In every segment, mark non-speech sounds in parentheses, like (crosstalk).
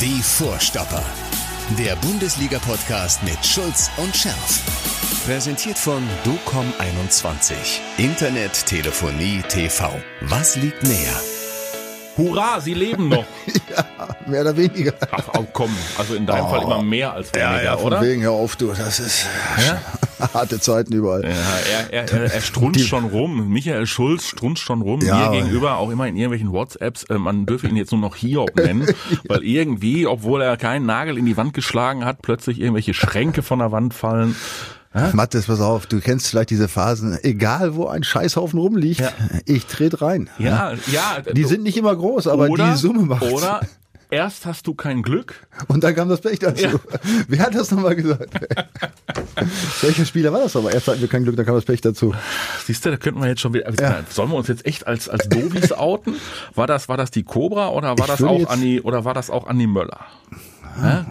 Die Vorstopper. Der Bundesliga-Podcast mit Schulz und Scherf. Präsentiert von DOCOM21. Internet, Telefonie, TV. Was liegt näher? Hurra, sie leben noch. (laughs) ja, mehr oder weniger. Ach, oh, komm, also in deinem Oh. Fall immer mehr als weniger, Ja, ja, von oder? wegen, hör auf, du, das ist (laughs) harte Zeiten überall. Ja, er, er, er, strunzt schon rum. Michael Schulz strunzt schon rum. Ja, mir gegenüber auch immer in irgendwelchen WhatsApps. Äh, man dürfe ihn jetzt nur noch Hiob nennen, (laughs) weil irgendwie, obwohl er keinen Nagel in die Wand geschlagen hat, plötzlich irgendwelche Schränke von der Wand fallen. Mathis, pass auf, du kennst vielleicht diese Phasen, egal wo ein Scheißhaufen rumliegt, Ja. ich trete rein. Ja, ja. Die sind nicht immer groß, aber oder, die Summe macht. Oder erst hast du kein Glück. Und dann kam das Pech dazu. Ja. (laughs) Wer hat das nochmal gesagt? (laughs) Welcher Spieler war das aber? Erst hatten wir kein Glück, dann kam das Pech dazu. Siehst du, da könnten wir jetzt schon wieder. Ja. Sollen wir uns jetzt echt als als Dovis outen? War das war das die Cobra oder war Ich das auch Andi oder war das auch Andi Möller?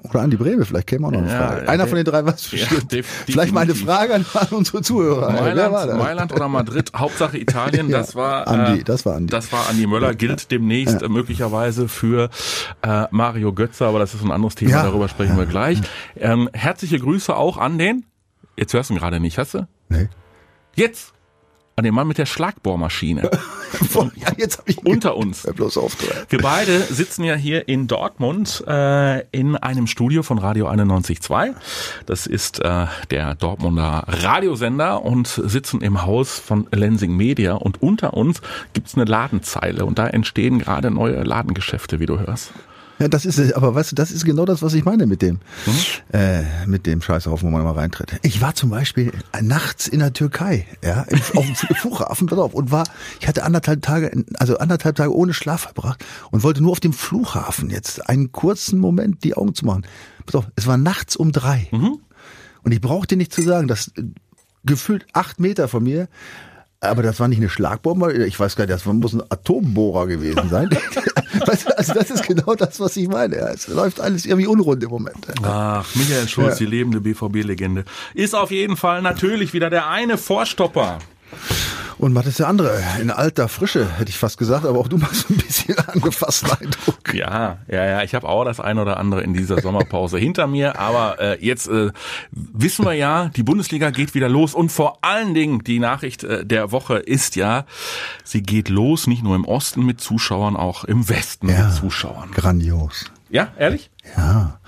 Oder Andi Breme, vielleicht käme auch noch eine Ja, Frage. ja, Einer von den drei was ja, bestimmt. vielleicht mal eine. Frage an, an unsere Zuhörer. Mailand? Mailand oder Madrid, Hauptsache Italien, (laughs) Ja, das war Andi, äh, das war Andi. Das war Andi Möller, gilt demnächst äh, möglicherweise für äh, Mario Götze, aber das ist ein anderes Thema, Ja. darüber sprechen wir gleich. Ähm, herzliche Grüße auch an den, jetzt hörst du ihn gerade nicht, hast du? Nee. Jetzt! An den Mann mit der Schlagbohrmaschine (laughs) Ja, jetzt hab ich unter uns. Bloß auf. Wir beide sitzen ja hier in Dortmund äh, in einem Studio von Radio 91.2. Das ist äh, der Dortmunder Radiosender und sitzen im Haus von Lensing Media. Und unter uns gibt's eine Ladenzeile und da entstehen gerade neue Ladengeschäfte, wie du hörst. Ja, das ist es. Aber weißt du, das ist genau das, was ich meine mit dem, Mhm. äh, mit dem Scheißhaufen, wo man mal reintritt. Ich war zum Beispiel nachts in der Türkei, ja, im, auf dem (laughs) Flughafen, pass auf, und war, ich hatte anderthalb Tage, also anderthalb Tage ohne Schlaf verbracht und wollte nur auf dem Flughafen jetzt einen kurzen Moment die Augen zu machen. Pass auf, es war nachts um drei. Mhm. Und ich brauchte nicht zu sagen, dass äh, gefühlt acht Meter von mir aber das war nicht eine Schlagbombe, ich weiß gar nicht, das muss ein Atombohrer gewesen sein. (laughs) Also das ist genau das, was ich meine. Ja, Es läuft alles irgendwie unrund im Moment. Ach, Michael Schulz, die lebende BVB-Legende. Ist auf jeden Fall natürlich wieder der eine Vorstopper. Und ist der andere? In alter Frische, hätte ich fast gesagt, aber auch du machst ein bisschen (laughs) angefassten Eindruck. Ja, ja, ja. Ich habe auch das ein oder andere in dieser Sommerpause hinter mir. Aber äh, jetzt äh, wissen wir ja, die Bundesliga geht wieder los. Und vor allen Dingen, die Nachricht äh, der Woche ist ja, sie geht los, nicht nur im Osten mit Zuschauern, auch im Westen mit Zuschauern. Grandios. Ja, ehrlich? Ja.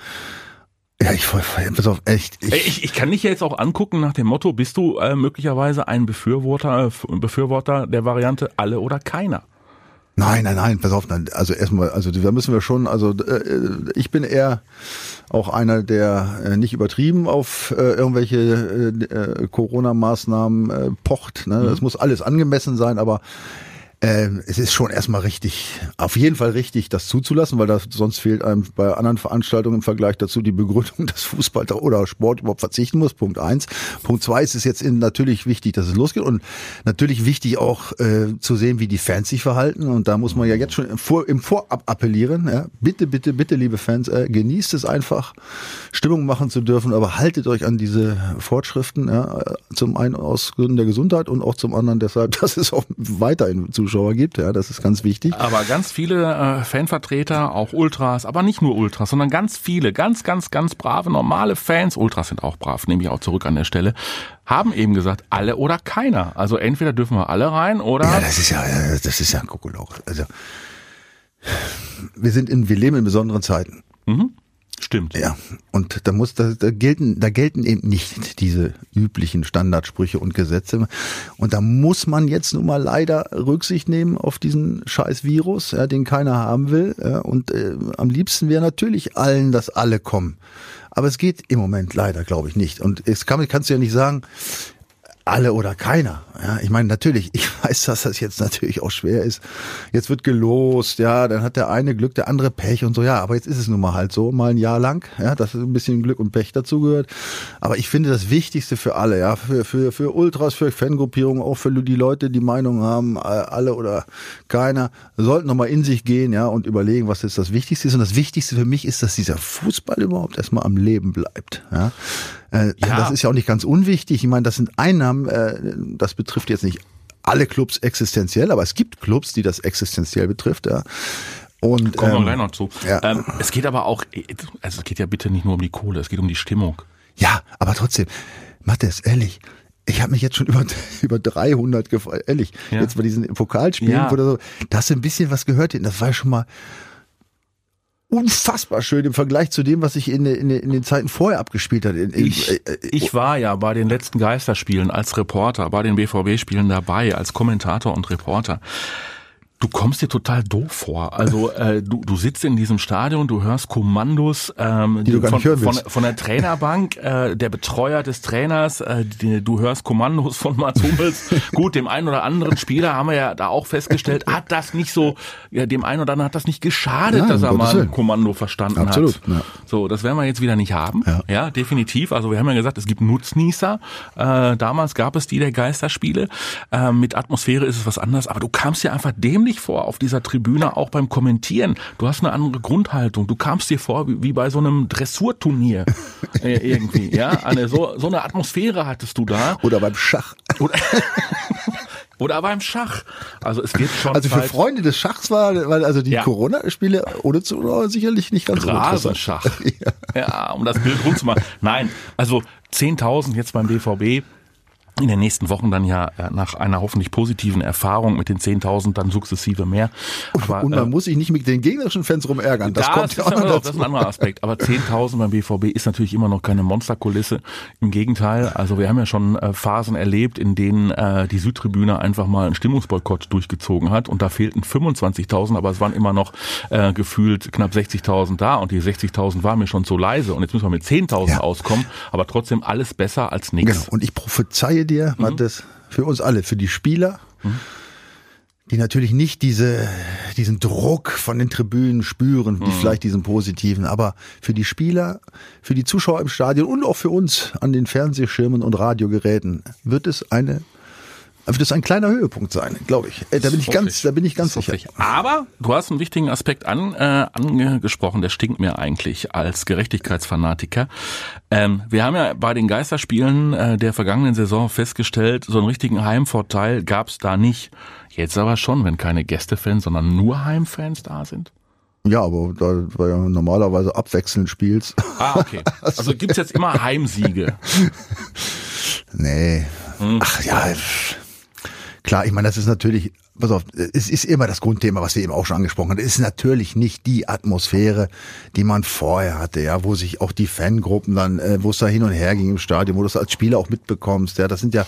Ja, ich pass auf, echt. Ey, Ich, ich kann dich ja jetzt auch angucken nach dem Motto, bist du äh, möglicherweise ein Befürworter, äh, Befürworter der Variante alle oder keiner? Nein, nein, nein, pass auf, nein, also erstmal, also da müssen wir schon, also äh, ich bin eher auch einer, der äh, nicht übertrieben auf äh, irgendwelche äh, äh, Corona-Maßnahmen äh, pocht. Ne? Das muss alles angemessen sein, aber ähm, es ist schon erstmal richtig, auf jeden Fall richtig, das zuzulassen, weil das, sonst fehlt einem bei anderen Veranstaltungen im Vergleich dazu die Begründung, (laughs) dass Fußball oder Sport überhaupt verzichten muss. Punkt eins. Punkt zwei ist es jetzt in, natürlich wichtig, dass es losgeht und natürlich wichtig auch äh, zu sehen, wie die Fans sich verhalten. Und da muss man ja jetzt schon im, Vor, im Vorab appellieren. Ja? Bitte, bitte, bitte, liebe Fans, äh, genießt es einfach, Stimmung machen zu dürfen, aber haltet euch an diese Fortschriften. Ja? Äh, Zum einen aus Gründen der Gesundheit und auch zum anderen deshalb, (laughs) dass es auch weiterhin Zuschauer gibt. Ja, das ist ganz wichtig. Aber ganz viele äh, Fanvertreter, auch Ultras, aber nicht nur Ultras, sondern ganz viele, ganz, ganz, ganz brave, normale Fans, Ultras sind auch brav, nehme ich auch zurück an der Stelle, haben eben gesagt, alle oder keiner. Also entweder dürfen wir alle rein oder Ja, das ist ja, äh, das ist ja ein Kokolauch. Also wir sind in, wir leben in besonderen Zeiten. Stimmt. Ja, und da muss, da, da gelten, da gelten eben nicht diese üblichen Standardsprüche und Gesetze. Und da muss man jetzt nun mal leider Rücksicht nehmen auf diesen scheiß Virus, ja, den keiner haben will. Ja, und äh, am liebsten wäre natürlich allen, dass alle kommen. Aber es geht im Moment leider, glaube ich, nicht. Und es kann, kannst du ja nicht sagen, alle oder keiner. Ja, ich meine, natürlich, ich (laughs) weiß, dass das jetzt natürlich auch schwer ist. Jetzt wird gelost, ja, dann hat der eine Glück, der andere Pech und so, ja, aber jetzt ist es nun mal halt so, mal ein Jahr lang, ja, dass ein bisschen Glück und Pech dazugehört. Aber ich finde das Wichtigste für alle, ja, für, für, für Ultras, für Fangruppierungen, auch für die Leute, die Meinung haben, äh, alle oder keiner, sollten nochmal in sich gehen, ja, und überlegen, was jetzt das Wichtigste ist. Und das Wichtigste für mich ist, dass dieser Fußball überhaupt erstmal am Leben bleibt, ja. Äh, Ja. Das ist ja auch nicht ganz unwichtig. Ich meine, das sind Einnahmen, äh, das betrifft jetzt nicht alle Clubs existenziell, aber es gibt Clubs, die das existenziell betrifft. Ja. Und, Kommen wir ähm, gleich noch zu. ja. Ähm, es geht aber auch, also es geht ja bitte nicht nur um die Kohle, es geht um die Stimmung. Ja, aber trotzdem, Matthias, ehrlich, ich habe mich jetzt schon (laughs) über, über 300 gefreut, ehrlich, Ja. jetzt bei diesen Pokalspielen Ja. oder so, da hast du ein bisschen was gehört, das war ja schon mal unfassbar schön im Vergleich zu dem, was sich in, in, in den Zeiten vorher abgespielt hat. In, Ich, äh, äh, ich war ja bei den letzten Geisterspielen als Reporter, bei den BVB-Spielen dabei, als Kommentator und Reporter. Du kommst dir total doof vor. Also äh, du, du sitzt in diesem Stadion, du hörst Kommandos ähm, Die du gar von, von, von der Trainerbank, äh, der Betreuer des Trainers, äh, die, du hörst Kommandos von Mats Hummels. (laughs) Gut, dem einen oder anderen Spieler haben wir ja da auch festgestellt, hat das nicht so, ja, dem einen oder anderen hat das nicht geschadet, Nein, dass er mal ein. Kommando verstanden Absolut, hat. ja. So, das werden wir jetzt wieder nicht haben. Ja. Ja, definitiv. Also wir haben ja gesagt, es gibt Nutznießer. Äh, damals gab es die der Geisterspiele. Äh, mit Atmosphäre ist es was anderes. Aber du kamst dir einfach dämlich vor auf dieser Tribüne, auch beim Kommentieren. Du hast eine andere Grundhaltung. Du kamst dir vor wie, wie bei so einem Dressurturnier äh, (laughs) irgendwie. Ja, eine so so eine Atmosphäre hattest du da. oder beim Schach. Oder, (laughs) oder beim Schach. Also es wird schon Also für Zeit- Freunde des Schachs war, weil also die Ja. Corona-Spiele ohne Zuschauer sicherlich nicht ganz so interessant. Rasenschach. ja. um das Bild rund zu machen. Nein, also 10.000 jetzt beim BVB. In den nächsten Wochen dann ja äh, nach einer hoffentlich positiven Erfahrung mit den 10.000 dann sukzessive mehr. Aber, Und man äh, muss sich nicht mit den gegnerischen Fans rumärgern. Das kommt ist ja auch noch das ist ein anderer Aspekt. Aber 10.000 beim BVB ist natürlich immer noch keine Monsterkulisse. Im Gegenteil, also wir haben ja schon äh, Phasen erlebt, in denen äh, die Südtribüne einfach mal einen Stimmungsboykott durchgezogen hat und da fehlten 25.000, aber es waren immer noch äh, gefühlt knapp 60.000 da und die 60.000 waren mir schon zu leise und jetzt müssen wir mit 10.000 Ja. auskommen, aber trotzdem alles besser als nichts. Genau. Und ich prophezeie dir, Mhm. Mattes, für uns alle, für die Spieler, die natürlich nicht diese, diesen Druck von den Tribünen spüren, Mhm. wie vielleicht diesen positiven, aber für die Spieler, für die Zuschauer im Stadion und auch für uns an den Fernsehschirmen und Radiogeräten wird es eine wird es ein kleiner Höhepunkt sein, glaube ich. Äh, Da bin ich ganz, ich. da bin ich ganz sicher. ich. Aber du hast einen wichtigen Aspekt an, äh, angesprochen, der stinkt mir eigentlich als Gerechtigkeitsfanatiker. Ähm, wir haben ja bei den Geisterspielen äh, der vergangenen Saison festgestellt, so einen richtigen Heimvorteil gab es da nicht. Jetzt aber schon, wenn keine Gästefans, sondern nur Heimfans da sind. Ja, aber da war ja normalerweise abwechselnd spielst. Ah, okay. Also gibt's jetzt immer (laughs) Heimsiege. Nee. Hm. Ach ja, klar, ich meine, das ist natürlich, pass auf, es ist immer das Grundthema, was wir eben auch schon angesprochen haben. Es ist natürlich nicht die Atmosphäre, die man vorher hatte, ja, wo sich auch die Fangruppen dann, äh, wo es da hin und her ging im Stadion, wo du es als Spieler auch mitbekommst, ja, das sind ja,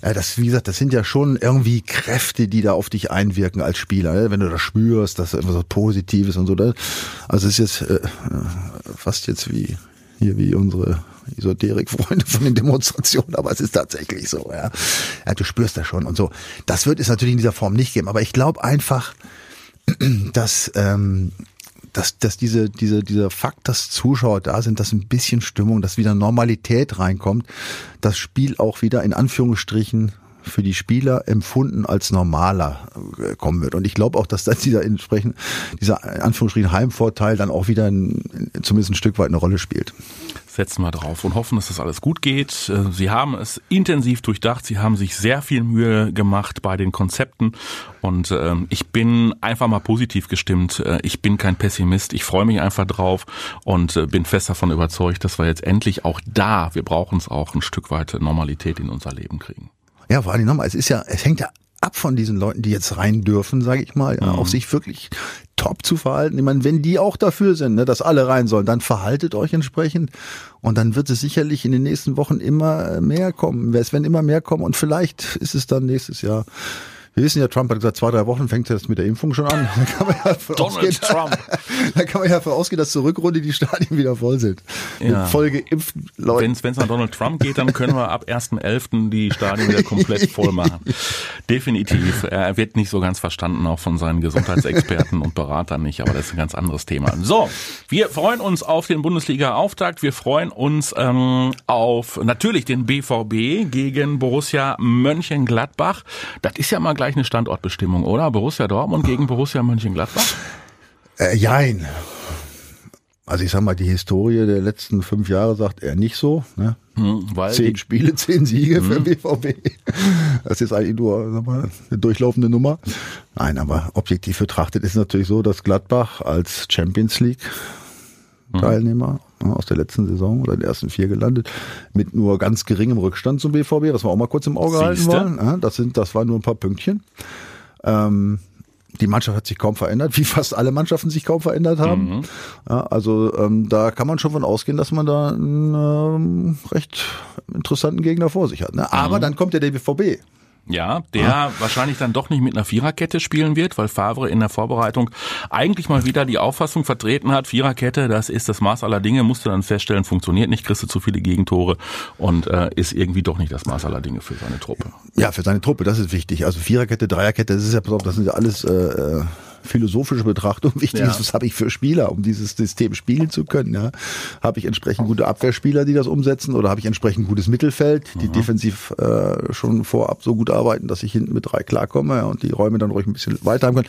äh, das, wie gesagt, das sind ja schon irgendwie Kräfte, die da auf dich einwirken als Spieler, ne? wenn du das spürst, dass etwas so Positives und so, ne? also es ist jetzt äh, äh, fast jetzt wie, hier wie unsere Esoterik-Freunde von den Demonstrationen, aber es ist tatsächlich so, ja. ja. Du spürst das schon und so. Das wird es natürlich in dieser Form nicht geben, aber ich glaube einfach, (clears throat) dass, ähm, dass, dass diese, diese, dieser Fakt, dass Zuschauer da sind, dass ein bisschen Stimmung, dass wieder Normalität reinkommt, das Spiel auch wieder in Anführungsstrichen für die Spieler empfunden als normaler äh, kommen wird. Und ich glaube auch, dass das dieser entsprechend, dieser in Anführungsstrichen Heimvorteil dann auch wieder ein, zumindest ein Stück weit eine Rolle spielt. Setzen wir drauf und hoffen, dass das alles gut geht. Äh, Sie haben es intensiv durchdacht. Sie haben sich sehr viel Mühe gemacht bei den Konzepten. Und ähm, ich bin einfach mal positiv gestimmt. Äh, Ich bin kein Pessimist. Ich freue mich einfach drauf und äh, bin fest davon überzeugt, dass wir jetzt endlich auch da, wir brauchen es auch, ein Stück weit Normalität in unser Leben kriegen. Ja, vor allem nochmal, es ist ja, es hängt ja ab von diesen Leuten, die jetzt rein dürfen, sage ich mal, ja, auch sich wirklich top zu verhalten. Ich meine, wenn die auch dafür sind, ne, dass alle rein sollen, dann verhaltet euch entsprechend und dann wird es sicherlich in den nächsten Wochen immer mehr kommen. Es werden immer mehr kommen und vielleicht ist es dann nächstes Jahr. Wir wissen ja, Trump hat gesagt, zwei, drei Wochen fängt das mit der Impfung schon an. (laughs) Da kann man ja davon Donald ausgehen, Trump. (laughs) da kann man ja davon ausgehen, dass zur Rückrunde die Stadien wieder voll sind. Ja. Mit voll geimpften Leuten. Wenn es an Donald Trump geht, dann können wir ab 1.11. die Stadien wieder komplett voll machen. (laughs) Definitiv. Er wird nicht so ganz verstanden, auch von seinen Gesundheitsexperten und Beratern nicht, aber das ist ein ganz anderes Thema. So, wir freuen uns auf den Bundesliga-Auftakt. Wir freuen uns ähm, auf natürlich den BVB gegen Borussia Mönchengladbach. Das ist ja mal gleich eine Standortbestimmung, oder? Borussia Dortmund gegen Borussia Mönchengladbach? Äh, jein. Also ich sag mal, die Historie der letzten fünf Jahre sagt er nicht so. Ne? Hm, Zehn Spiele, zehn Siege für den BVB. Das ist eigentlich nur mal, eine durchlaufende Nummer. Nein, aber objektiv betrachtet ist es natürlich so, dass Gladbach als Champions League Teilnehmer ne, aus der letzten Saison oder den ersten vier gelandet, mit nur ganz geringem Rückstand zum BVB, was wir auch mal kurz im Auge halten Siehste. wollen. Ja, Das sind, das waren nur ein paar Pünktchen. Ähm, die Mannschaft hat sich kaum verändert, (laughs) wie fast alle Mannschaften sich kaum verändert haben. Ja, also ähm, da kann man schon von ausgehen, dass man da einen ähm, recht interessanten Gegner vor sich hat. Ne? Aber dann kommt ja der BVB. Ja, der wahrscheinlich dann doch nicht mit einer Viererkette spielen wird, weil Favre in der Vorbereitung eigentlich mal wieder die Auffassung vertreten hat, Viererkette, das ist das Maß aller Dinge, musste dann feststellen, funktioniert nicht, kriegst du zu viele Gegentore und äh, ist irgendwie doch nicht das Maß aller Dinge für seine Truppe. Ja, für seine Truppe, das ist wichtig. Also Viererkette, Dreierkette, das ist ja, pass auf, das sind ja alles äh, äh, philosophische Betrachtungen. (laughs) Wichtig Ja. ist, was habe ich für Spieler, um dieses System spielen zu können. Ja? Habe ich entsprechend gute Abwehrspieler, die das umsetzen, oder habe ich entsprechend gutes Mittelfeld, die defensiv äh, schon vorab so gut arbeiten, dass ich hinten mit drei klarkomme ja, und die Räume dann ruhig ein bisschen weiter haben können.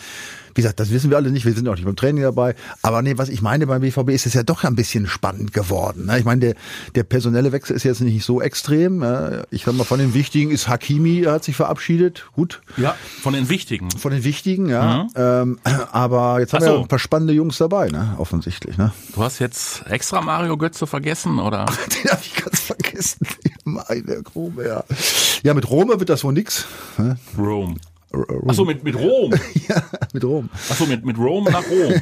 Wie gesagt, das wissen wir alle nicht, wir sind auch nicht beim Training dabei. Aber nee, was ich meine beim BVB ist es ja doch ein bisschen spannend geworden. Ne? Ich meine, der, der personelle Wechsel ist jetzt nicht so extrem. äh, Ich sag mal, von den Wichtigen ist Hakimi, er hat sich verabschiedet. Gut, Ja, von den wichtigen. von den Wichtigen, ja. Ähm, aber jetzt haben Ach wir so. ja ein paar spannende Jungs dabei, ne? offensichtlich. Ne? Du hast jetzt extra Mario Götze vergessen, oder? (laughs) Den habe ich ganz vergessen. (laughs) Meine Krome, ja. Ja, mit Rome wird das wohl nix. ne? Rome. Achso, mit, mit Rom. (laughs) Ja, mit Rom. Achso, mit, mit Rome nach Rom. (laughs)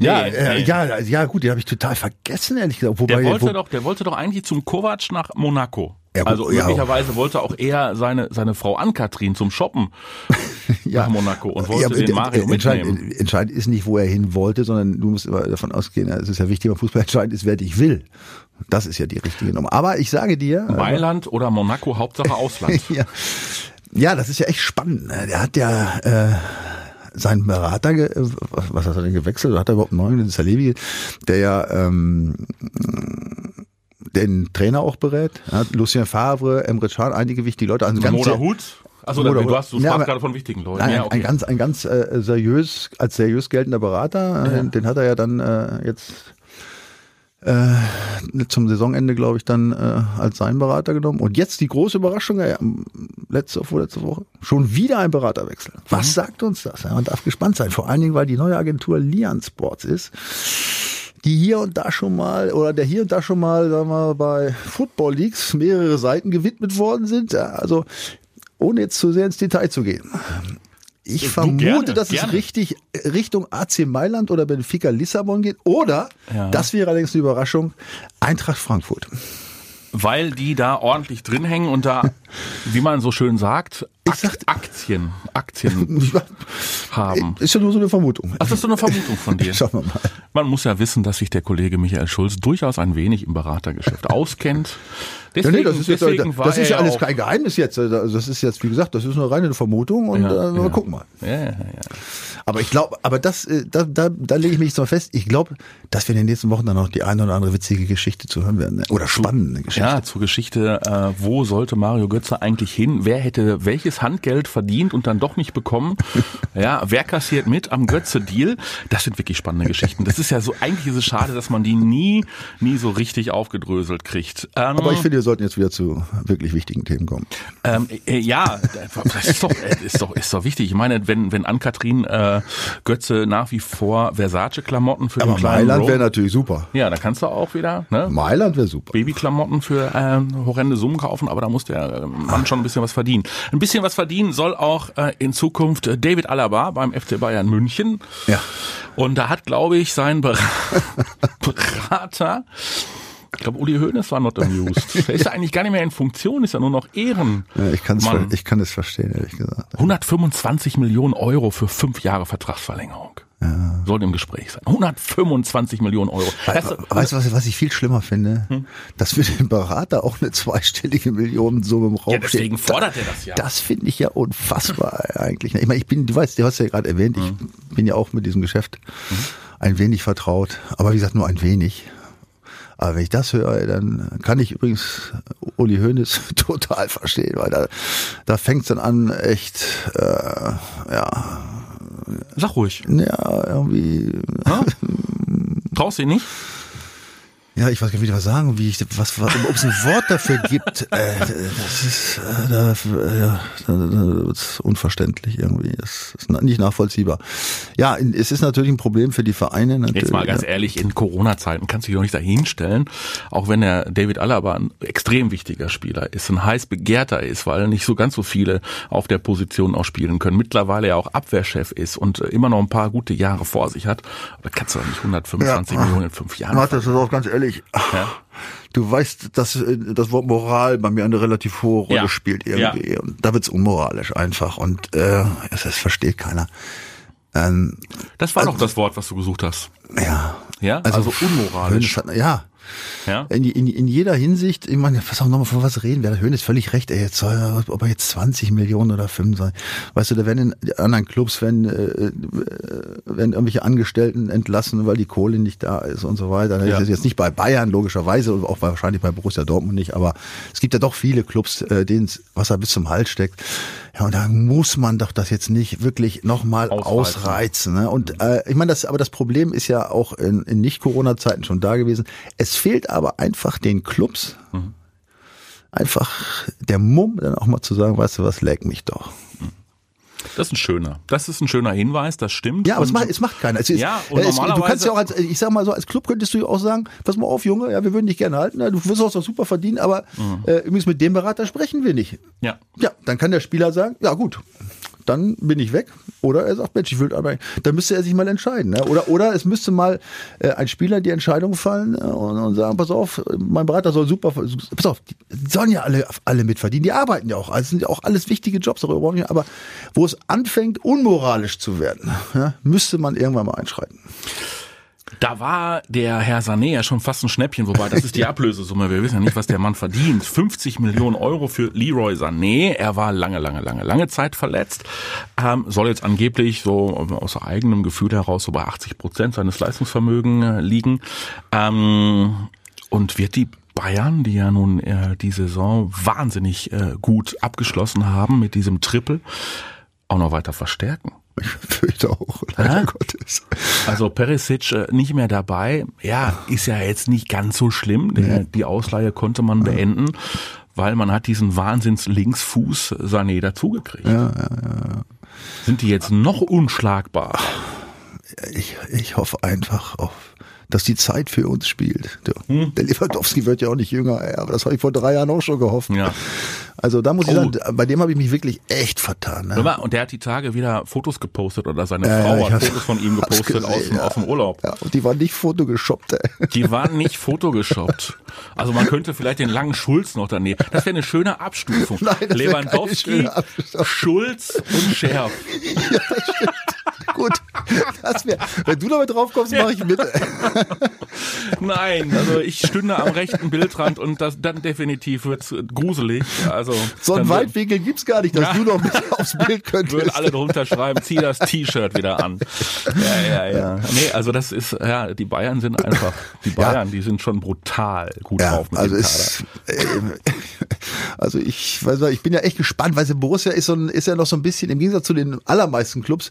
Ja, Nee, äh, nee. ja, ja, gut, den habe ich total vergessen, ehrlich gesagt. Wobei, Der wollte wo, doch, der wollte doch eigentlich zum Kovac nach Monaco. Ja, gut, also ja. möglicherweise wollte auch er seine seine Frau Ann-Kathrin zum Shoppen (laughs) ja. nach Monaco und wollte Ja, den Mario der- mitnehmen. entscheidend, entscheidend ist nicht, wo er hin wollte, sondern du musst immer davon ausgehen, es ist ja wichtig beim Fußball, entscheidend ist, wer dich will. Das ist ja die richtige Nummer. Aber ich sage dir, äh, Mailand oder Monaco, Hauptsache Ausland. ja, ja, das ist ja echt spannend. ne? Der hat ja äh, seinen Berater, ge äh, was hat er denn gewechselt? Oder hat er überhaupt einen neuen? Das ist ja Levi, der ja ähm, den Trainer auch berät. Er hat Lucien Favre, Emre Can, einige wichtige Leute. Also ganz sehr- Hut? Achso, Moda du hast du Ja, gerade von wichtigen Leuten. Nein, ja, ein, okay. ein ganz, ein ganz äh, seriös, als seriös geltender Berater. Äh, Den, den hat er ja dann äh, jetzt äh, zum Saisonende, glaube ich, dann äh, als seinen Berater genommen. Und jetzt die große Überraschung, äh, letzte, vorletzte Woche, schon wieder ein Beraterwechsel. Was sagt uns das? Ja, man darf gespannt sein. Vor allen Dingen, weil die neue Agentur Lian Sports ist die hier und da schon mal oder der hier und da schon mal sagen wir, bei Football Leagues mehrere Seiten gewidmet worden sind. Ja, also ohne jetzt zu sehr ins Detail zu gehen. Ich Du, vermute, gerne, dass gerne. es richtig Richtung AC Mailand oder Benfica Lissabon geht. Oder, Ja. das wäre allerdings eine Überraschung, Eintracht Frankfurt. Weil die da ordentlich drin hängen und da, (laughs) wie man so schön sagt, Ich Ak sag- Aktien, Aktien (laughs) haben. Ist ja nur so eine Vermutung. Ach, das ist so eine Vermutung von dir. (laughs) Schauen wir mal. Man muss ja wissen, dass sich der Kollege Michael Schulz durchaus ein wenig im Beratergeschäft (laughs) auskennt. Ja, Deswegen, nee, das ist, jetzt, das ist ja alles kein Geheimnis jetzt. Also Das ist jetzt, wie gesagt, das ist eine reine Vermutung und Ja, äh, wir ja. gucken mal. Ja, ja, ja. Aber ich glaube, aber das, äh, da, da, da lege ich mich jetzt mal fest. Ich glaube, dass wir in den nächsten Wochen dann noch die eine oder andere witzige Geschichte zu hören werden. ne? Oder spannende Geschichte. Ja, zur Geschichte, äh, wo sollte Mario Götze eigentlich hin? Wer hätte welches Handgeld verdient und dann doch nicht bekommen? (laughs) ja, wer kassiert mit am Götze-Deal? Das sind wirklich spannende Geschichten. Das ist ja so, eigentlich ist es schade, dass man die nie, nie so richtig aufgedröselt kriegt. Ähm, Aber ich finde, wir sollten jetzt wieder zu wirklich wichtigen Themen kommen. Ähm, äh, ja, das ist doch, äh, ist doch, ist doch wichtig. Ich meine, wenn, wenn Ann-Kathrin äh, Götze nach wie vor Versace-Klamotten für Aber den kleinen Mailand wäre natürlich super. Ja, da kannst du auch wieder, ne? Mailand wäre super. Babyklamotten für äh, horrende Summen kaufen, aber da muss der äh, Mann schon ein bisschen was verdienen. Ein bisschen was verdienen soll auch äh, in Zukunft David Alaba beim FC Bayern München. Ja. Und da hat, glaube ich, sein Ber (laughs) Berater, ich glaube, Uli Hoeneß war not amused. (laughs) Der ist ja eigentlich gar nicht mehr in Funktion, ist ja nur noch Ehren. Ja, ich, kann's, Mann. ich kann es verstehen, ehrlich gesagt. 125 Millionen Euro für fünf Jahre Vertragsverlängerung. Soll im Gespräch sein. 125 Millionen Euro. Weißt du, was, was ich viel schlimmer finde? Hm? Dass für den Berater auch eine zweistellige Millionensumme im Raum ja, deswegen steht. fordert er das ja. Das finde ich ja unfassbar (laughs) eigentlich. Ich meine, ich bin, du weißt, du hast ja gerade erwähnt, ich Mhm. bin ja auch mit diesem Geschäft ein wenig vertraut, aber wie gesagt, nur ein wenig. Aber wenn ich das höre, dann kann ich übrigens Uli Hoeneß (laughs) total verstehen, weil da, da fängt es dann an, echt, äh, ja, Sag ruhig. ja, irgendwie, (laughs) Traust du ihn nicht? Ja, ich weiß gar nicht, wie ich was sagen, wie ich, was, was ob es ein Wort dafür gibt. (laughs) Äh, das ist, äh, da, ja, das ist unverständlich irgendwie. Das ist nicht nachvollziehbar. Ja, es ist natürlich ein Problem für die Vereine. Natürlich. Jetzt mal ganz ehrlich, in Corona-Zeiten kannst du dich doch nicht dahinstellen, auch wenn der David Alaba ein extrem wichtiger Spieler ist, ein heiß begehrter ist, weil nicht so ganz so viele auf der Position auch spielen können. Mittlerweile ja auch Abwehrchef ist und immer noch ein paar gute Jahre vor sich hat. Aber kannst du doch nicht 125 ja. Millionen in fünf Jahren. Warte, das ist auch ganz ehrlich ehrlich, ja. du weißt, dass äh, das Wort Moral bei mir eine relativ hohe Rolle ja. spielt irgendwie. Ja. Und da wird's unmoralisch einfach. Und äh, das, das versteht keiner. Ähm, das war also, doch das Wort, was du gesucht hast. Ja. Ja, also, also unmoralisch. Ja, ja. In, in, in jeder Hinsicht, ich meine, was auch nochmal von was reden wir. Der Höhn ist völlig recht, ey, jetzt soll, ob er jetzt 20 Millionen oder 5 sein. Weißt du, da werden in anderen Clubs, wenn, äh, werden irgendwelche Angestellten entlassen, weil die Kohle nicht da ist und so weiter. Das ist jetzt nicht bei Bayern, logischerweise, und auch wahrscheinlich bei Borussia Dortmund nicht, aber es gibt ja doch viele Clubs, äh, denen Wasser bis zum Hals steckt. Ja, und da muss man doch das jetzt nicht wirklich nochmal ausreizen. ausreizen ne? Und äh, ich meine, das, aber das Problem ist ja auch in, in Nicht-Corona-Zeiten schon da gewesen. Es fehlt aber einfach den Clubs mhm. einfach der Mumm, dann auch mal zu sagen, weißt du was, leck mich doch. Das ist ein schöner. Das ist ein schöner Hinweis, das stimmt. Ja, aber es macht, es macht keiner. Es ist, ja, und es, du kannst ja auch als, ich sag mal so, als Club könntest du auch sagen, pass mal auf, Junge, ja, wir würden dich gerne halten, du wirst auch super verdienen, aber mhm. äh, übrigens mit dem Berater sprechen wir nicht. Ja. Ja, dann kann der Spieler sagen, ja gut, dann bin ich weg. Oder er sagt, Mensch, ich will aber, dann müsste er sich mal entscheiden. Ne? Oder, oder es müsste mal äh, ein Spieler die Entscheidung fallen äh, und, und, sagen, pass auf, mein Berater soll super, pass auf, die sollen ja alle, alle mitverdienen, die arbeiten ja auch. Also sind ja auch alles wichtige Jobs, aber wo es anfängt, unmoralisch zu werden, (laughs) ja, müsste man irgendwann mal einschreiten. Da war der Herr Sané ja schon fast ein Schnäppchen, wobei das ist die (laughs) Ablösesumme. Wir wissen ja nicht, was der Mann verdient. 50 Millionen Euro für Leroy Sané. Er war lange, lange, lange, lange Zeit verletzt. Ähm, soll jetzt angeblich so aus eigenem Gefühl heraus so bei 80 Prozent seines Leistungsvermögens äh, liegen. Ähm, und wird die Bayern, die ja nun äh, die Saison wahnsinnig äh, gut abgeschlossen haben mit diesem Triple, auch noch weiter verstärken. Ich fürchte auch, (laughs) leider Gottes. Also Perisic äh, nicht mehr dabei. Ja, ist ja jetzt nicht ganz so schlimm. Der, die Ausleihe konnte man beenden, weil man hat diesen Wahnsinns-Linksfuß Sané dazugekriegt. Ja, ja, ja. Sind die jetzt noch unschlagbar? Ich, ich hoffe einfach auf dass die Zeit für uns spielt. Der, hm. der Lewandowski wird ja auch nicht jünger, aber das habe ich vor drei Jahren auch schon gehofft. Ja. Also da muss ich oh. sagen, bei dem habe ich mich wirklich echt vertan. Ne? Und der hat die Tage wieder Fotos gepostet oder seine äh, Frau hat Fotos von ihm (laughs) gepostet gesehen, aus, ja. aus, dem Urlaub. Ja, und die waren nicht fotogeshoppt. Ey. Die waren nicht fotogeshoppt. Also man könnte vielleicht den langen Schulz noch daneben. Das wäre eine schöne Abstufung. (laughs) Nein, Lewandowski, Schulz und Scherf. (laughs) Ja. Gut, das wär, wenn du damit drauf kommst, mache ich mit. Nein, also ich stünde am rechten Bildrand und das dann definitiv wird's gruselig. Also so einen Weitwinkel gibt's gar nicht, dass ja. du noch mit aufs Bild könntest. Würden alle drunter schreiben, zieh das T-Shirt wieder an. Ja, ja, ja. Nee, also das ist, ja, die Bayern sind einfach, die Bayern, ja. die sind schon brutal gut ja, drauf mit also dem ist, äh, also ich weiß nicht, ich bin ja echt gespannt, weil Borussia ist so ein, ist ja noch so ein bisschen im Gegensatz zu den allermeisten Clubs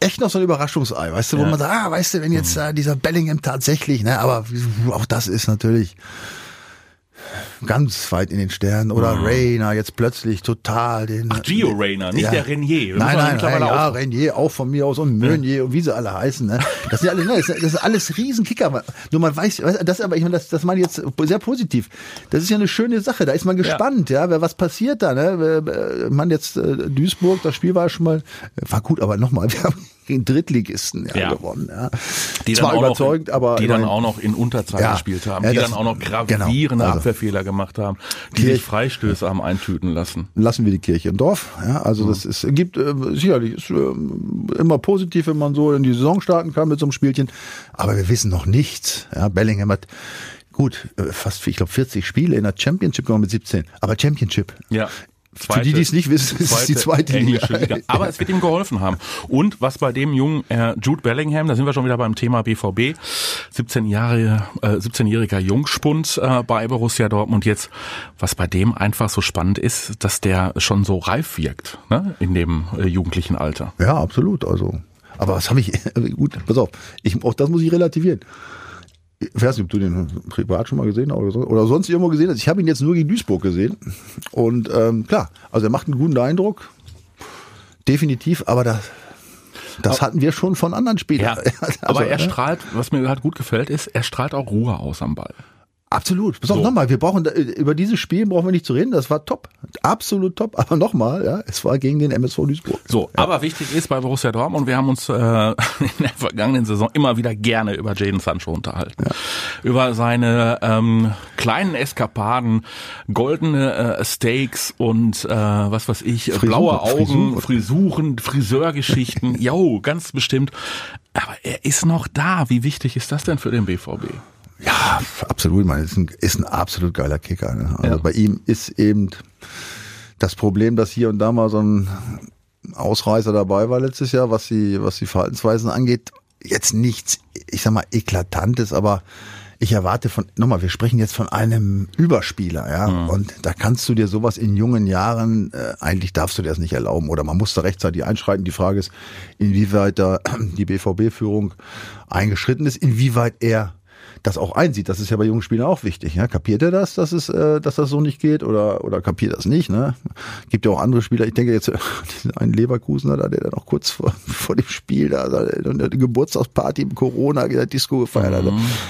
echt noch so ein Überraschungsei, weißt du, wo ja. man sagt, ah, weißt du, wenn jetzt äh, dieser Bellingham tatsächlich, ne, aber auch das ist natürlich ganz weit in den Sternen. Oder mhm. Rayner jetzt plötzlich total den. Ach, Gio Rayner, nicht ja. der Renier. Nein, nein, nein ja, Renier auch von mir aus und Meunier ja. und wie sie alle heißen. Ne? Das sind alle, ne, das, das ist alles Riesenkicker. Nur man weiß, das aber ich meine, das, das meine ich jetzt sehr positiv. Das ist ja eine schöne Sache. Da ist man gespannt, ja, ja was passiert da. Ne? Man jetzt äh, Duisburg, das Spiel war schon mal war gut, aber nochmal, (laughs) wir haben gegen Drittligisten ja, ja. gewonnen. Ja. Die Zwar überzeugend, in, aber die dann auch noch in Unterzahl gespielt haben, die das, dann auch noch gravierende genau, also, Abwehrfehler gemacht haben, die Kirche, sich Freistöße haben eintüten lassen. Lassen wir die Kirche im Dorf. Ja, also das ist gibt äh, sicherlich ist, äh, immer positiv, wenn man so in die Saison starten kann mit so einem Spielchen, aber wir wissen noch nichts. Ja, Bellingham hat gut, äh, fast, ich glaube, 40 Spiele in der Championship gemacht mit 17. Aber Championship. Ja. Zweite, Für die, die es nicht wissen, ist es die zweite Liga. Liga. Aber es wird ihm geholfen haben. Und was bei dem jungen äh, Jude Bellingham, da sind wir schon wieder beim Thema BVB, 17 Jahre, äh, 17-jähriger Jungspund äh, bei Borussia Dortmund jetzt, was bei dem einfach so spannend ist, dass der schon so reif wirkt, ne, in dem äh, jugendlichen Alter. Ja, absolut. Also, aber was habe ich, (laughs) gut, pass auf, ich, auch das muss ich relativieren ich weiß nicht, ob du den privat schon mal gesehen hast oder, so, oder sonst irgendwo gesehen hast. Ich habe ihn jetzt nur gegen Duisburg gesehen. Und ähm, klar, also er macht einen guten Eindruck. Definitiv, aber das, das hatten wir schon von anderen Spielern. Ja, (laughs) Also, aber er ne? strahlt, was mir halt gut gefällt, ist, er strahlt auch Ruhe aus am Ball. Absolut. Pass auf, So. nochmal, wir brauchen, da- über dieses Spiel brauchen wir nicht zu reden, das war top. Absolut top. Aber nochmal, ja, es war gegen den MSV Duisburg. So, aber wichtig ist bei Borussia Dortmund, wir haben uns äh, (laughs) in der vergangenen Saison immer wieder gerne über Jaden Sancho unterhalten. Über seine ähm, kleinen Eskapaden, goldene äh, Steaks und äh, was weiß ich, äh, Frisuren, blaue Augen, Frisuren. Frisuren, Friseurgeschichten. (laughs) Jo, ganz bestimmt. Aber er ist noch da. Wie wichtig ist das denn für den BVB? Ja, absolut. Ich meine, ist ein, ist ein absolut geiler Kicker. Ne? Also Ja. bei ihm ist eben das Problem, dass hier und da mal so ein Ausreißer dabei war letztes Jahr, was die, was die Verhaltensweisen angeht. Jetzt nichts, ich sag mal, eklatantes, aber ich erwarte von, nochmal, wir sprechen jetzt von einem Überspieler, ja, und da kannst du dir sowas in jungen Jahren, äh, eigentlich darfst du dir das nicht erlauben oder man muss da rechtzeitig einschreiten. Die Frage ist, inwieweit da die BVB-Führung eingeschritten ist, inwieweit er das auch einsieht. Das ist ja bei jungen Spielern auch wichtig. Ja? Kapiert er das, dass es, äh, dass das so nicht geht, oder oder kapiert das nicht? Ne? Gibt ja auch andere Spieler. Ich denke jetzt (laughs) einen Leverkusener, da, der dann auch kurz vor, (laughs) vor dem Spiel da, da eine Geburtstagsparty im Corona in der Disco gefeiert hat.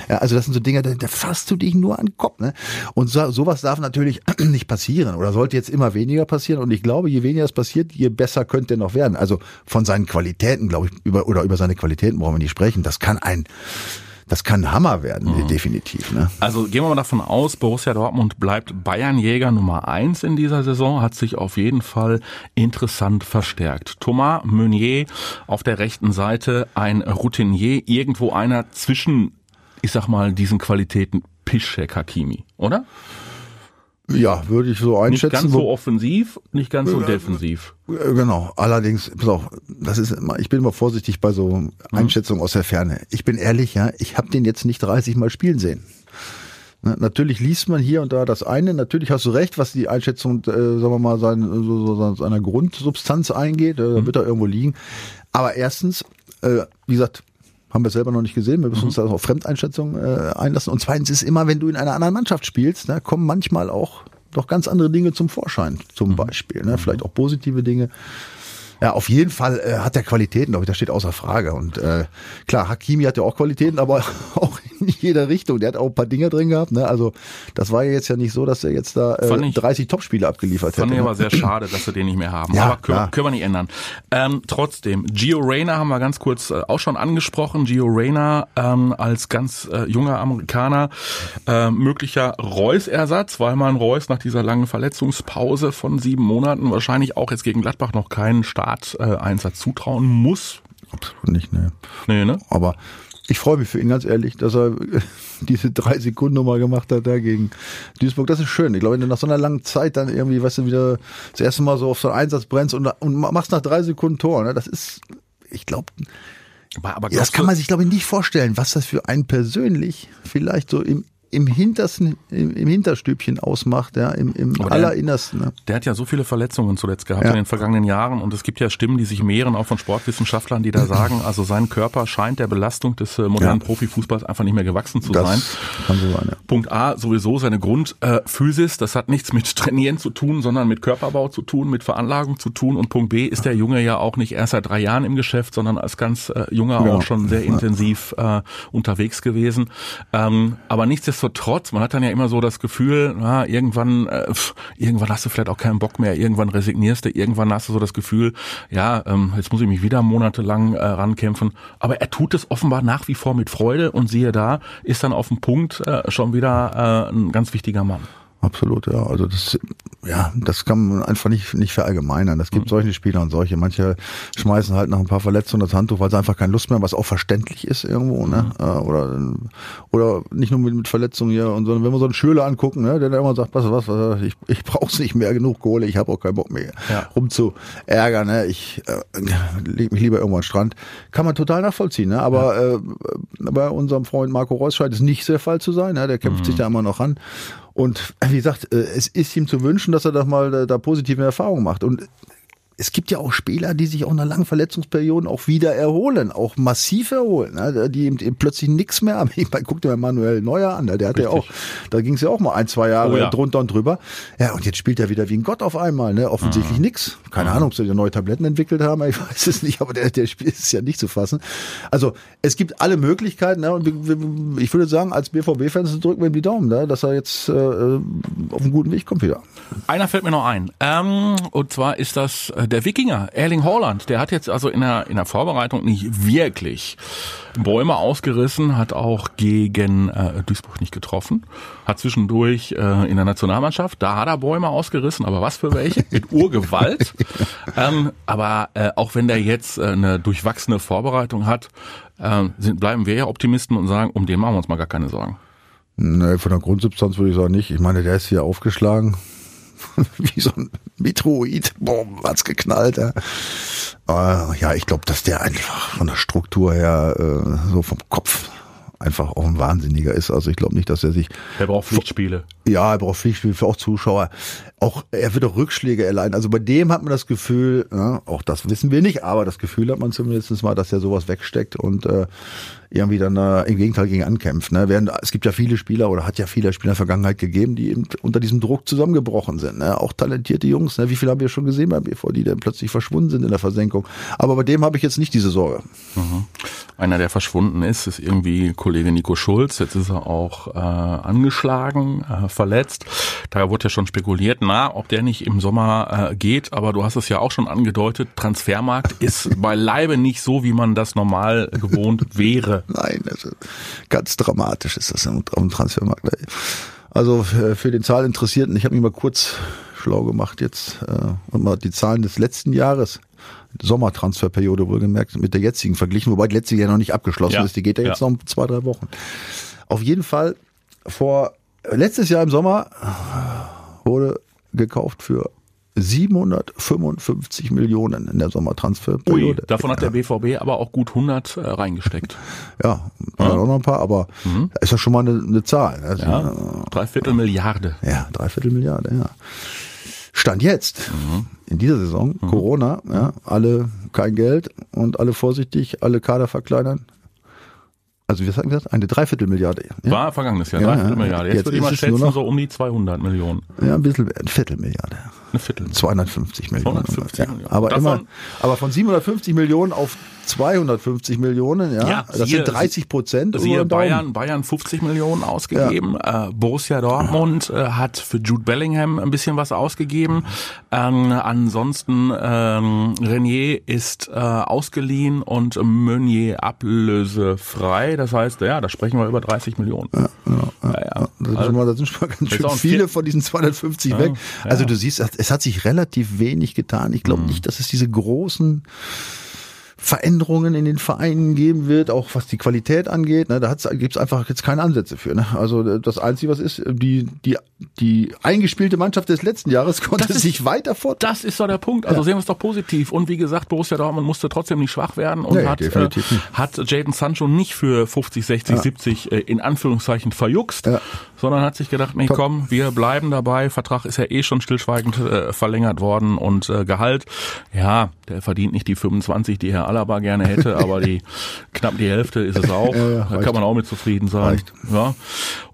Ja, also das sind so Dinge, da, da fasst du dich nur an den Kopf. Ne? Und so, sowas darf natürlich (clears throat) nicht passieren oder sollte jetzt immer weniger passieren. Und ich glaube, je weniger es passiert, je besser könnte er noch werden. Also von seinen Qualitäten, glaube ich, über oder über seine Qualitäten brauchen wir nicht sprechen. Das kann ein das kann ein Hammer werden, definitiv. Ne? Also gehen wir mal davon aus, Borussia Dortmund bleibt Bayernjäger Nummer eins in dieser Saison, hat sich auf jeden Fall interessant verstärkt. Thomas Meunier auf der rechten Seite, ein Routinier, irgendwo einer zwischen, ich sag mal, diesen Qualitäten Piszczek Hakimi, oder? Ja, würde ich so Nicht einschätzen. ganz so offensiv, nicht ganz so defensiv. Genau, allerdings, pass auf, das ist immer, ich bin immer vorsichtig bei so Mhm. Einschätzungen aus der Ferne. Ich bin ehrlich, ja, ich habe den jetzt nicht 30 Mal spielen sehen. Ne, natürlich liest man hier und da das eine, natürlich hast du recht, was die Einschätzung, äh, sagen wir mal, sein, so, so, seiner Grundsubstanz eingeht, äh, Mhm. wird er irgendwo liegen. Aber erstens, äh, wie gesagt, haben wir selber noch nicht gesehen, wir müssen Mhm. uns da auf Fremdeinschätzungen äh, einlassen. Und zweitens ist immer, wenn du in einer anderen Mannschaft spielst, da kommen manchmal auch doch ganz andere Dinge zum Vorschein, zum Mhm. Beispiel. Ne? Vielleicht auch positive Dinge. Ja, auf jeden Fall äh, hat er Qualitäten, glaube ich, das steht außer Frage. Und äh, klar, Hakimi hat ja auch Qualitäten, aber (laughs) auch in jeder Richtung. Der hat auch ein paar Dinge drin gehabt. Ne? Also das war ja jetzt ja nicht so, dass er jetzt da Fand äh, ich- 30 Topspiele abgeliefert Fand hätte. ich ne? aber sehr schade, dass wir den nicht mehr haben. Ja, aber können, können wir nicht ändern. Ähm, trotzdem, Gio Reyna haben wir ganz kurz äh, auch schon angesprochen. Gio Reyna ähm, als ganz äh, junger Amerikaner, äh, möglicher Reus-Ersatz, weil man Reus nach dieser langen Verletzungspause von sieben Monaten wahrscheinlich auch jetzt gegen Gladbach noch keinen Starteinsatz zutrauen muss. Absolut nicht, ne. Nee, ne? Aber ich freue mich für ihn ganz ehrlich, dass er (laughs) diese drei Sekunden Nummer gemacht hat da gegen Duisburg. Das ist schön. Ich glaube, wenn du nach so einer langen Zeit dann irgendwie, weißt du, wieder das erste Mal so auf so einen Einsatz brennst und, und machst nach drei Sekunden Tor, ne? Das ist, ich glaube, Aber, aber das kann man sich, glaube ich, nicht vorstellen, was das für einen persönlich vielleicht so im, im hintersten, im, im Hinterstübchen ausmacht, ja, im, im der- allerinnersten. Ne? Der hat ja so viele Verletzungen zuletzt gehabt Ja. in den vergangenen Jahren und es gibt ja Stimmen, die sich mehren, auch von Sportwissenschaftlern, die da sagen, (laughs) also sein Körper scheint der Belastung des äh, modernen Ja. Profifußballs einfach nicht mehr gewachsen zu Das sein. kann so sein, ja. Punkt A, sowieso seine Grundphysis, das hat nichts mit Trainieren zu tun, sondern mit Körperbau zu tun, mit Veranlagung zu tun. Und Punkt B ist der Junge ja auch nicht erst seit drei Jahren im Geschäft, sondern als ganz äh, junger Genau. auch schon sehr intensiv äh, unterwegs gewesen. Ähm, aber nichtsdestotrotz, man hat dann ja immer so das Gefühl, na, irgendwann, äh, pf, irgendwann hast du vielleicht auch keinen Bock mehr, irgendwann resignierst du, irgendwann hast du so das Gefühl, ja, ähm, jetzt muss ich mich wieder monatelang äh, rankämpfen. Aber er tut es offenbar nach wie vor mit Freude und siehe da, ist dann auf dem Punkt äh, schon wieder äh, ein ganz wichtiger Mann. Absolut, ja. Also das, ja, das kann man einfach nicht, nicht verallgemeinern. Das Mhm. gibt solche Spieler und solche. Manche schmeißen halt nach ein paar Verletzungen das Handtuch, weil sie einfach keine Lust mehr haben, was auch verständlich ist irgendwo, ne? Mhm. Äh, Oder, oder nicht nur mit, mit Verletzungen hier, und sondern wenn wir so einen Schüler angucken, ne, der dann immer sagt, was, was, was ich, ich brauch's nicht mehr, genug Kohle, ich habe auch keinen Bock mehr Ja. rum zu ärgern, ne? Ich äh, leg mich lieber irgendwo an den Strand. Kann man total nachvollziehen, ne? Aber äh, bei unserem Freund Marco Reus scheint es nicht der Fall zu sein, ne? Der kämpft Mhm. sich da immer noch ran. Und wie gesagt, äh, es ist ihm zu wünschen, dass er doch mal äh, da positive Erfahrungen macht. Und es gibt ja auch Spieler, die sich auch nach langen Verletzungsperioden auch wieder erholen, auch massiv erholen, ne? die eben plötzlich nichts mehr haben. (laughs) Ich meine, guck dir mal Manuel Neuer an, der hatte ja auch, da ging es ja auch mal ein, zwei Jahre Oh ja. drunter und drüber. Ja, und jetzt spielt er wieder wie ein Gott auf einmal, ne? Offensichtlich nix. Keine Ahnung, ob sie neue Tabletten entwickelt haben, (laughs) ich weiß es nicht, aber der, der Spiel ist ja nicht zu fassen. Also es gibt alle Möglichkeiten, ne? und ich würde sagen, als BVB-Fans drücken wir ihm die Daumen, ne? dass er jetzt äh, auf einen guten Weg kommt wieder. Einer fällt mir noch ein. Ähm, und zwar ist das der Wikinger, Erling Haaland. Der hat jetzt also in der, in der Vorbereitung nicht wirklich Bäume ausgerissen, hat auch gegen äh, Duisburg nicht getroffen, hat zwischendurch äh, in der Nationalmannschaft, da hat er Bäume ausgerissen, aber was für welche? (laughs) Mit Urgewalt. ähm, aber äh, auch wenn der jetzt äh, eine durchwachsene Vorbereitung hat, äh, sind, bleiben wir ja Optimisten und sagen, um den machen wir uns mal gar keine Sorgen. Nee, von der Grundsubstanz würde ich sagen nicht. Ich meine, der ist hier aufgeschlagen. (laughs) Wie so ein Meteoid. Boah, hat's geknallt. Ja, äh, ja ich glaube, dass der einfach von der Struktur her, äh, so vom Kopf, einfach auch ein Wahnsinniger ist. Also ich glaube nicht, dass er sich Der braucht Pflichtspiele. Ja, er braucht Pflichtspiel für auch Zuschauer. Auch er wird auch Rückschläge erleiden. Also bei dem hat man das Gefühl, ja, auch das wissen wir nicht, aber das Gefühl hat man zumindest mal, dass er sowas wegsteckt und äh, irgendwie dann äh, im Gegenteil gegen ankämpft. Ne? Während es gibt ja viele Spieler oder hat ja viele Spieler in der Vergangenheit gegeben, die eben unter diesem Druck zusammengebrochen sind. Ne? Auch talentierte Jungs. Ne? Wie viele haben wir schon gesehen beim BV, die dann plötzlich verschwunden sind in der Versenkung. Aber bei dem habe ich jetzt nicht diese Sorge. Einer, der verschwunden ist, ist irgendwie Kollege Nico Schulz. Jetzt ist er auch äh, angeschlagen, äh, verletzt. Da wurde ja schon spekuliert, na, ob der nicht im Sommer äh, geht. Aber du hast es ja auch schon angedeutet, Transfermarkt ist beileibe nicht so, wie man das normal gewohnt (laughs) wäre. Nein, also ganz dramatisch ist das am Transfermarkt. Also für für den Zahlinteressierten, ich habe mich mal kurz schlau gemacht jetzt äh, und mal die Zahlen des letzten Jahres, Sommertransferperiode wohlgemerkt, mit der jetzigen verglichen, wobei die letzte ja noch nicht abgeschlossen Ja, ist, die geht ja jetzt ja. noch um zwei, drei Wochen. Auf jeden Fall vor letztes Jahr im Sommer wurde gekauft für 755 Millionen in der Ui, Sommertransferperiode. davon hat der BVB aber auch gut 100 äh, reingesteckt. Ja, ja. auch noch ein paar, aber ist ja schon mal eine, eine Zahl. Also, Ja, dreiviertel Milliarde. ja, dreiviertel Milliarde, ja. Stand jetzt, in dieser Saison, Corona, ja, alle kein Geld und alle vorsichtig, alle Kader verkleinern. Also, wir sagen das? Eine Dreiviertelmilliarde. Ja, War vergangenes Jahr, Ja, dreiviertel ja. Milliarde. Jetzt, Jetzt würde ich mal schätzen, noch- so um die 200 Millionen. ja ein bisschen, ein Viertelmilliarde. Eine Viertel. 250 Millionen. 250 ja. Millionen. Aber Davon- immer, aber von 750 Millionen auf 250 Millionen, ja, Ja, das sind 30 Prozent. Siehe Bayern, Bayern 50 Millionen ausgegeben. Äh, Borussia Dortmund äh, hat für Jude Bellingham ein bisschen was ausgegeben. Ähm, ansonsten ähm, Renier ist äh, ausgeliehen und Meunier ablösefrei. Das heißt, ja, da sprechen wir über 30 Millionen. Ja, ja. Das sind, schon das sind schon mal ganz schön viele von diesen 250 weg. ja. Also du siehst, es hat sich relativ wenig getan. Ich glaube nicht, dass es diese großen Veränderungen in den Vereinen geben wird, auch was die Qualität angeht. Ne, da gibt es einfach jetzt keine Ansätze für. Ne? Also das Einzige, was ist, die, die, die eingespielte Mannschaft des letzten Jahres (laughs) konnte ist- sich weiter fort. Das ist doch der Punkt. Also sehen wir es doch positiv. Und wie gesagt, Borussia Dortmund musste trotzdem nicht schwach werden und Nee, hat, äh, hat Jaden Sancho nicht für 50, 60, 70 äh, in Anführungszeichen verjuckst, Ja. sondern hat sich gedacht, nee, Top. komm, wir bleiben dabei. Vertrag ist ja eh schon stillschweigend äh, verlängert worden und äh, Gehalt, ja, der verdient nicht die 25, die Herr Alaba gerne hätte, (laughs) aber die knapp die Hälfte ist es auch. (laughs) Ja, ja, da kann man auch mit zufrieden sein. Reicht. Ja.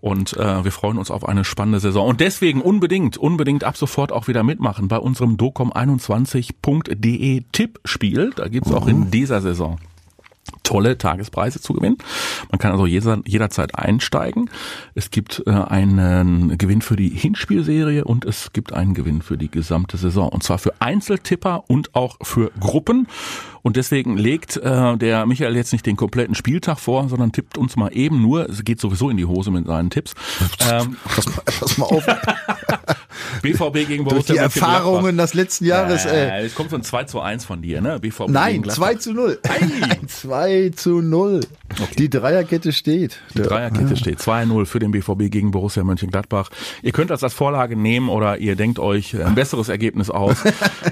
Und äh, wir freuen uns auf eine spannende Saison. Und deswegen unbedingt, unbedingt ab sofort auch wieder mitmachen bei unserem docom21.de Tippspiel. Da gibt's auch in dieser Saison tolle Tagespreise zu gewinnen. Man kann also jeder, jederzeit einsteigen. Es gibt äh, einen Gewinn für die Hinspielserie und es gibt einen Gewinn für die gesamte Saison. Und zwar für Einzeltipper und auch für Gruppen. Und deswegen legt äh, der Michael jetzt nicht den kompletten Spieltag vor, sondern tippt uns mal eben nur, es geht sowieso in die Hose mit seinen Tipps, ähm, Pass mal, pass mal auf, (laughs) (laughs) BVB gegen durch Borussia die Erfahrungen des letzten Jahres. Äh, Äh, es kommt so ein 2 zu 1 von dir, ne? BVB nein, Gladbach. 2 zu 0. 2 (laughs) zu 0. Okay. Die Dreierkette steht. Die Dreierkette ah. steht. 2-0 für den BVB gegen Borussia Mönchengladbach. Ihr könnt das als Vorlage nehmen oder ihr denkt euch ein besseres Ergebnis aus. (laughs)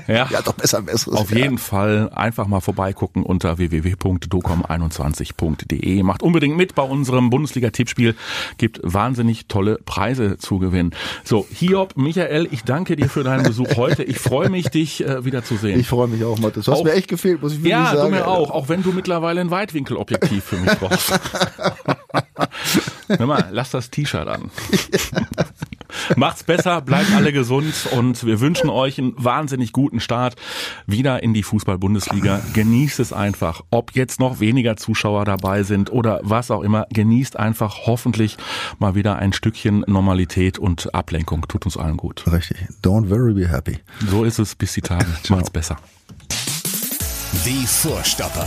Ja, ja doch besser, besseres. Auf jeden Fall einfach mal vorbeigucken unter www.docom21.de. Macht unbedingt mit bei unserem Bundesliga-Tippspiel. Gibt wahnsinnig tolle Preise zu gewinnen. So, Hiob, Michael, ich danke dir für deinen Besuch heute. Ich freue mich, dich äh, wieder zu sehen. Ich freue mich auch, Matthias. Du hast auch, mir echt gefehlt, muss ich wirklich ja, sagen. Ja, du mir auch. Auch wenn du mittlerweile ein Weitwinkelobjektiv für mich brauchst. (laughs) Hör mal, lass das T-Shirt an. (laughs) Macht's besser, bleibt alle gesund und wir wünschen euch einen wahnsinnig guten Start wieder in die Fußball-Bundesliga. Genießt es einfach. Ob jetzt noch weniger Zuschauer dabei sind oder was auch immer, genießt einfach hoffentlich mal wieder ein Stückchen Normalität und Ablenkung. Tut uns allen gut. Richtig. Don't worry, be happy. So ist es bis die Tage. (laughs) Macht's besser. Die Vorstopper.